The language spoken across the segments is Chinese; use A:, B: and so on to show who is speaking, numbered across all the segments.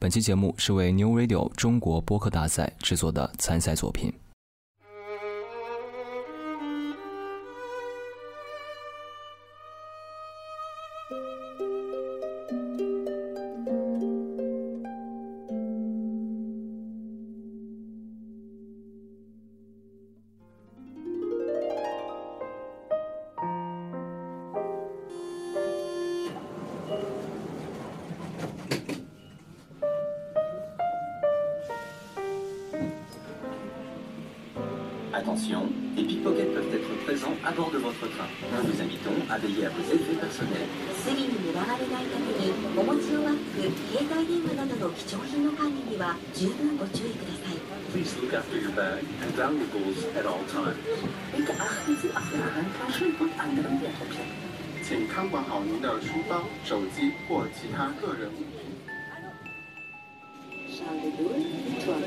A: 本期节目是为 New Radio 中国播客大赛制作的参赛作品。
B: にお持ちのバッグ携帯電話などの貴重品の管理には十分ご注意ください
C: Please look after your bag and valuables at all times.
D: Bitte achten Sie auf Ihre Handtaschen und anderen Wertobjekte.
E: 请看管好您的书包、手机或其他个人物品。
D: Charles de Gaulle, Victoire.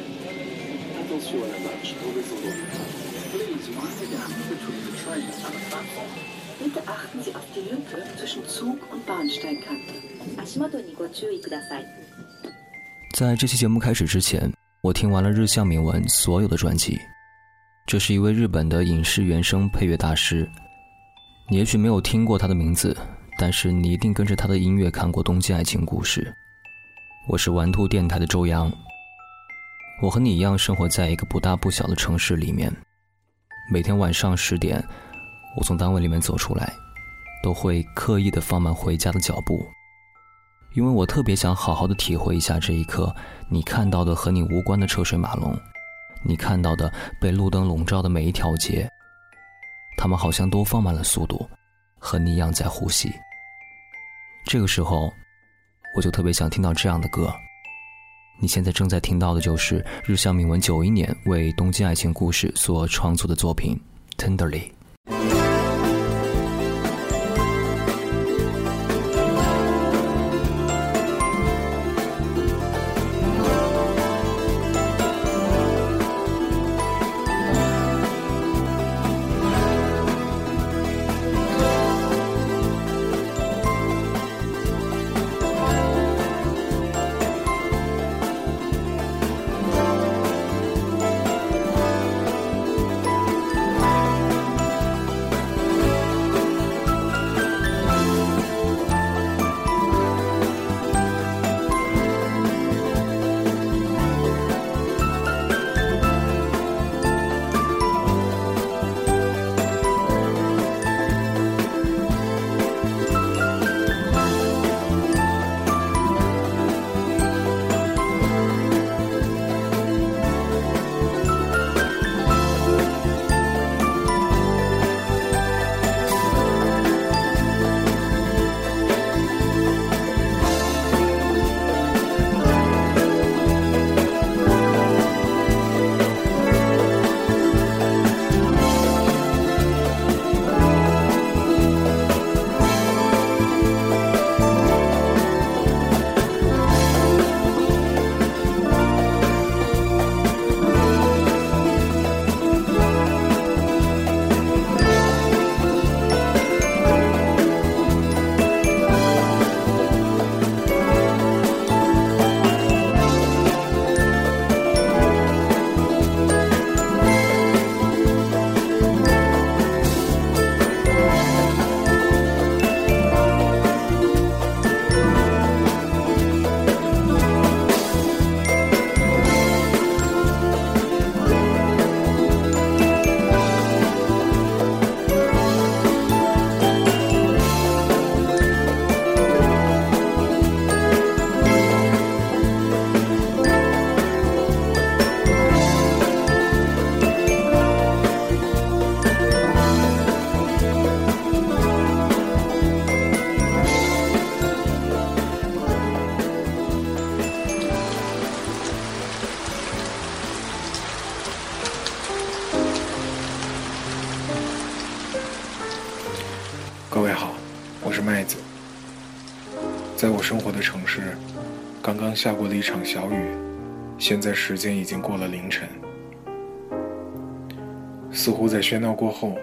C: Attention à la marche horizontale.
E: Please mind the gap between the trains and the platform.
D: Bitte achten Sie auf die Lücke zwischen Zug und Bahnsteigkante.
B: 足元にご注意ください
A: 在这期节目开始之前，我听完了日向敏文所有的专辑。这是一位日本的影视原声配乐大师。你也许没有听过他的名字，但是你一定跟着他的音乐看过《东京爱情故事》。我是玩兔电台的周洋。我和你一样生活在一个不大不小的城市里面。每天晚上十点，我从单位里面走出来，都会刻意的放慢回家的脚步。 因为我特别想好好的体会一下这一刻，你看到的和你无关的车水马龙，你看到的被路灯笼罩的每一条街，他们好像都放慢了速度，和你一样在呼吸。这个时候，我就特别想听到这样的歌。你现在正在听到的就是日向敏文九一年为《东京爱情故事》所创作的作品《Tenderly》。
F: 刚下过了一场小雨，现在时间已经过了凌晨。似乎在喧闹过后，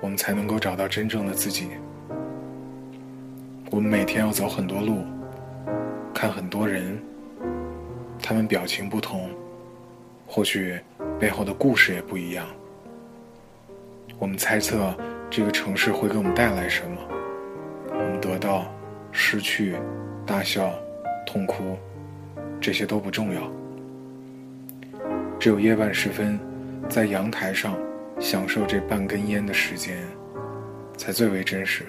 F: 我们才能够找到真正的自己。我们每天要走很多路，看很多人，他们表情不同，或许背后的故事也不一样。我们猜测这个城市会给我们带来什么，我们得到、失去、大笑、痛哭，这些都不重要。只有夜半时分，在阳台上享受这半根烟的时间，才最为真实。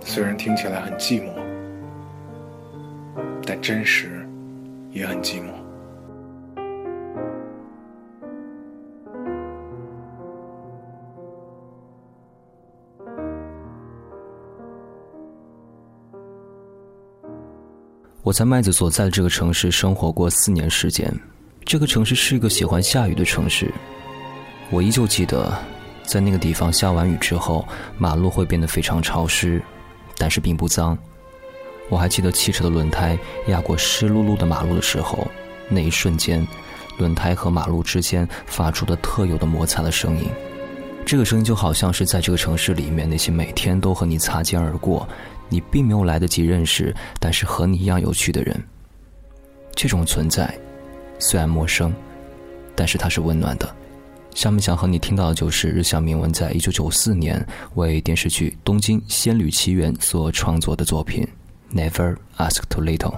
F: 虽然听起来很寂寞，但真实也很寂寞。
A: 我在麦子所在的这个城市生活过四年时间，这个城市是一个喜欢下雨的城市。我依旧记得，在那个地方下完雨之后，马路会变得非常潮湿，但是并不脏。我还记得汽车的轮胎压过湿漉漉的马路的时候，那一瞬间，轮胎和马路之间发出的特有的摩擦的声音。这个声音就好像是在这个城市里面那些每天都和你擦肩而过。你并没有来得及认识，但是和你一样有趣的人。这种存在，虽然陌生，但是它是温暖的。下面想和你听到的就是日向铭文在一九九四年为电视剧《东京仙侣奇缘》所创作的作品《Never Ask Too Little》。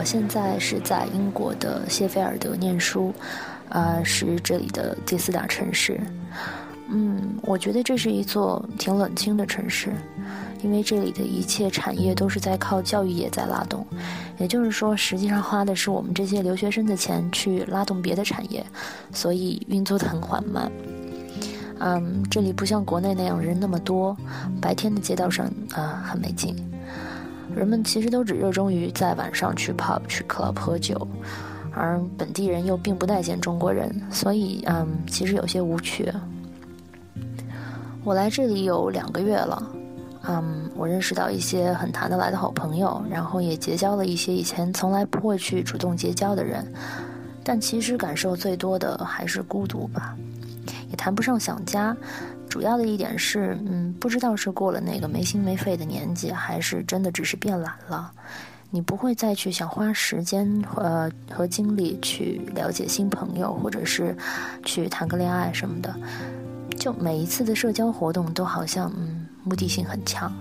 G: 我现在是在英国的谢菲尔德念书，呃，是这里的第四大城市。嗯，我觉得这是一座挺冷清的城市，因为这里的一切产业都是在靠教育业在拉动，也就是说，实际上花的是我们这些留学生的钱去拉动别的产业，所以运作的很缓慢。嗯，这里不像国内那样人那么多，白天的街道上啊很没劲。人们其实都只热衷于在晚上去 pub 去 club 喝酒，而本地人又并不待见中国人，所以嗯，其实有些无趣。我来这里有两个月了，嗯，我认识到一些很谈得来的好朋友，然后也结交了一些以前从来不会去主动结交的人，但其实感受最多的还是孤独吧。也谈不上想家，主要的一点是，嗯，不知道是过了那个没心没肺的年纪，还是真的只是变懒了。你不会再去想花时间呃和精力去了解新朋友，或者是去谈个恋爱什么的。就每一次的社交活动都好像嗯目的性很强，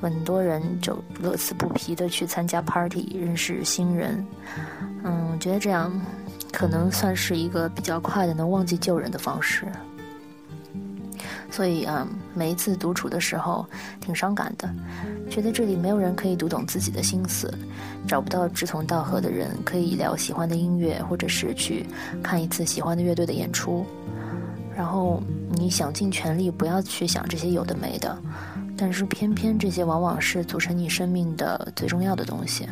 G: 很多人就乐此不疲的去参加 party 认识新人。嗯，我觉得这样。可能算是一个比较快的能忘记旧人的方式，所以啊，每一次独处的时候挺伤感的，觉得这里没有人可以读懂自己的心思，找不到志同道合的人可以聊喜欢的音乐，或者是去看一次喜欢的乐队的演出，然后你想尽全力不要去想这些有的没的，但是偏偏这些往往是组成你生命的最重要的东西，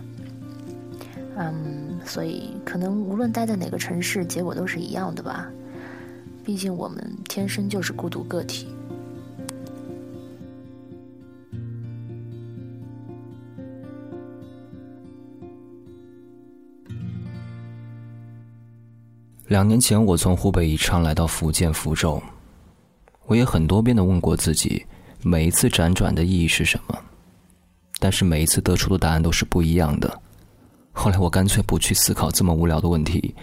G: 嗯。所以，可能无论待在哪个城市，结果都是一样的吧。毕竟，我们天生就是孤独个体。
A: 两年前，我从湖北宜昌来到福建福州，我也很多遍的问过自己，每一次辗转的意义是什么，但是每一次得出的答案都是不一样的。后来我干脆不去思考这么无聊的问题，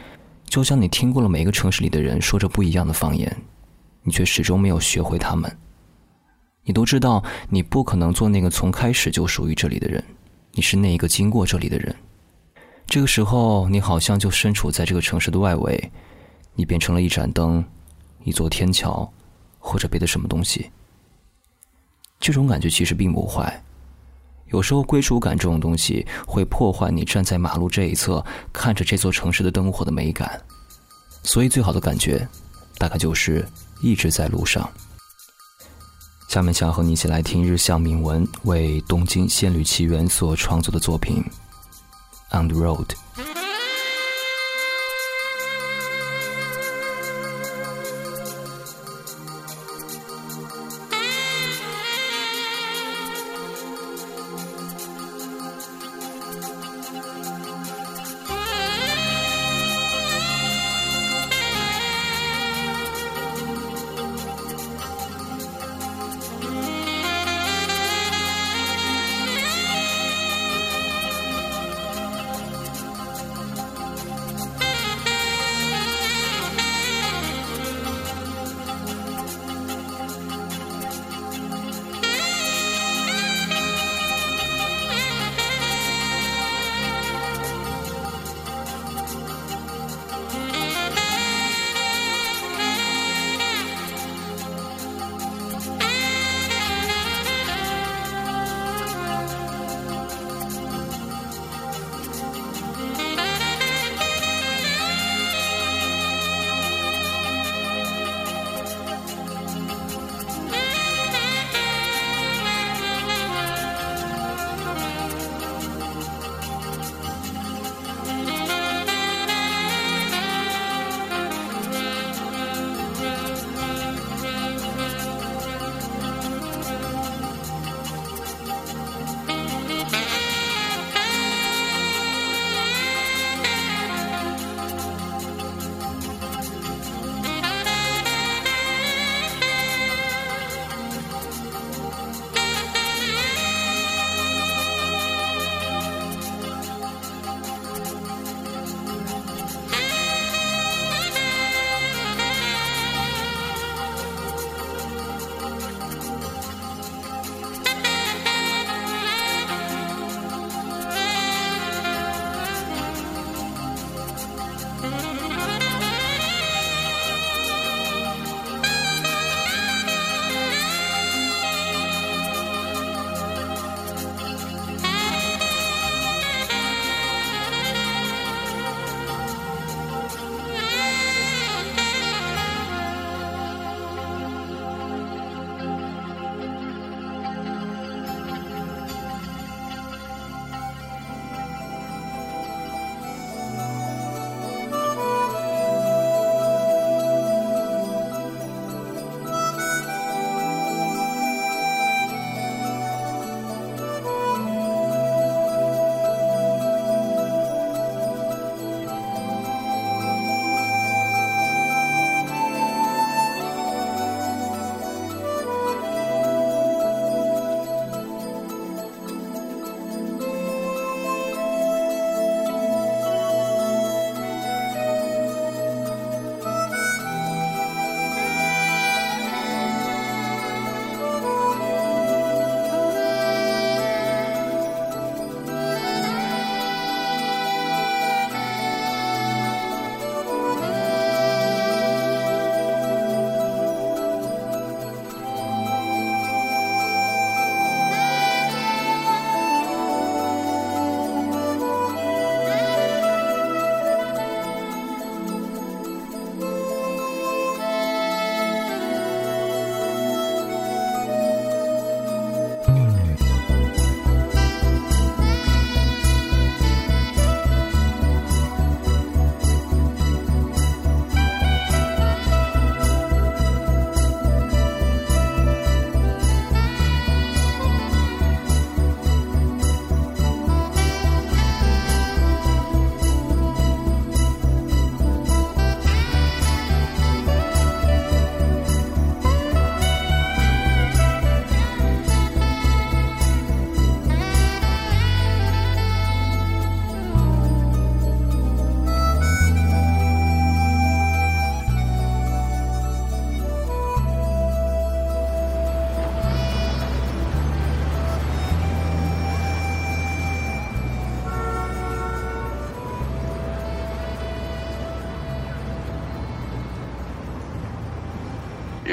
A: 就像你听过了每个城市里的人说着不一样的方言，你却始终没有学会他们。你都知道，你不可能做那个从开始就属于这里的人，你是那一个经过这里的人。这个时候，你好像就身处在这个城市的外围，你变成了一盏灯，一座天桥，或者别的什么东西。这种感觉其实并不坏。有时候归属感这种东西会破坏你站在马路这一侧看着这座城市的灯火的美感，所以最好的感觉，大概就是一直在路上。下面想要和你一起来听日向敏文为《东京仙侣奇缘》所创作的作品《On the Road》。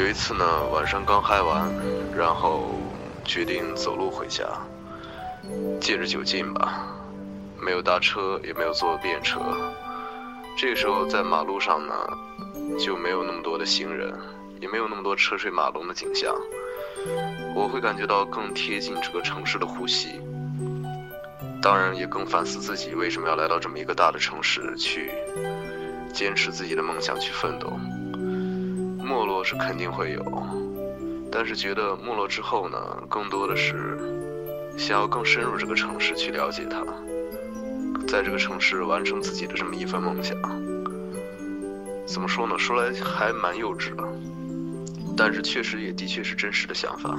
H: 有一次呢，晚上刚嗨完，然后决定走路回家，借着酒劲吧，没有搭车，也没有坐便车。这个时候在马路上呢，就没有那么多的行人，也没有那么多车水马龙的景象，我会感觉到更贴近这个城市的呼吸。当然，也更反思自己为什么要来到这么一个大的城市去坚持自己的梦想去奋斗。没落是肯定会有，但是觉得没落之后呢，更多的是想要更深入这个城市去了解它，在这个城市完成自己的这么一份梦想。怎么说呢？说来还蛮幼稚的，但是确实也的确是真实的想法。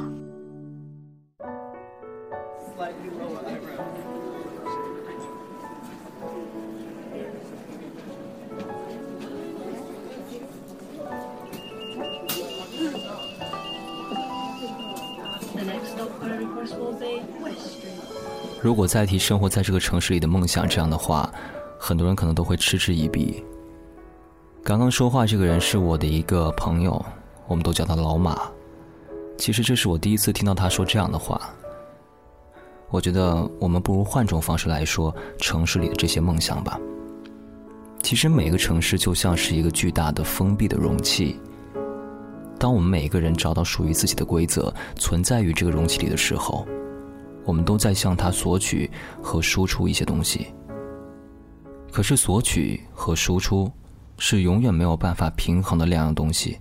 A: 如果再提生活在这个城市里的梦想这样的话，很多人可能都会嗤之以鼻。刚刚说话这个人是我的一个朋友，我们都叫他老马。其实这是我第一次听到他说这样的话。我觉得我们不如换种方式来说城市里的这些梦想吧。其实每个城市就像是一个巨大的封闭的容器。当我们每一个人找到属于自己的规则，存在于这个容器里的时候。我们都在向他索取和输出一些东西，可是索取和输出是永远没有办法平衡的两样东西。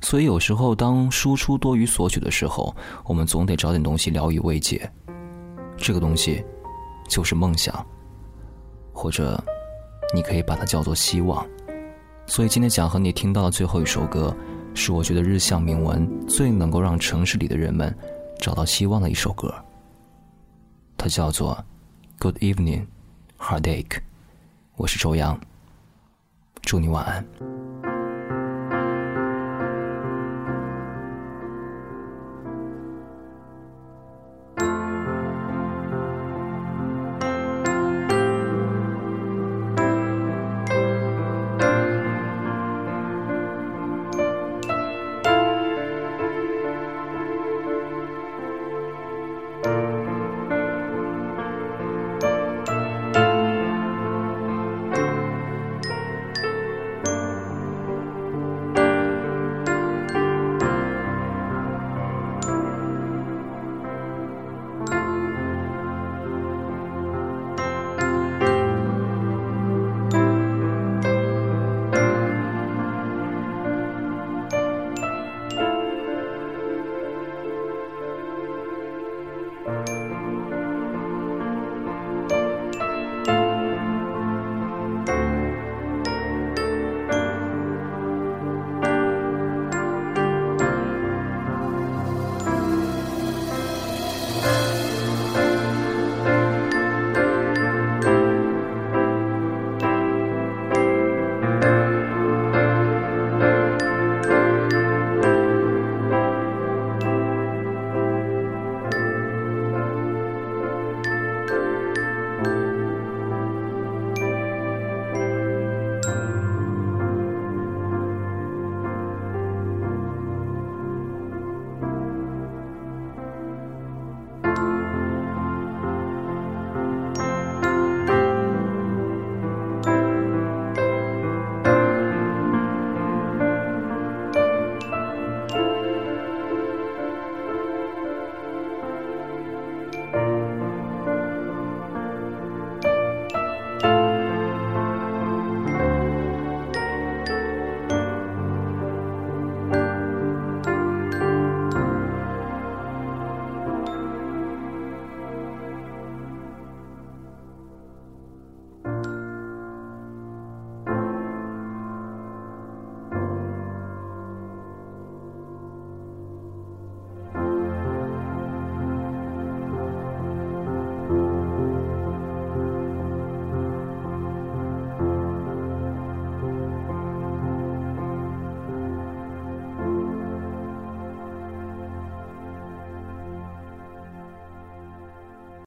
A: 所以有时候，当输出多于索取的时候，我们总得找点东西聊以慰藉。这个东西就是梦想，或者你可以把它叫做希望。所以今天想和你听到的最后一首歌，是我觉得日向铭文最能够让城市里的人们。找到希望的一首歌，它叫做《Good Evening, Heartache》。我是周洋，祝你晚安。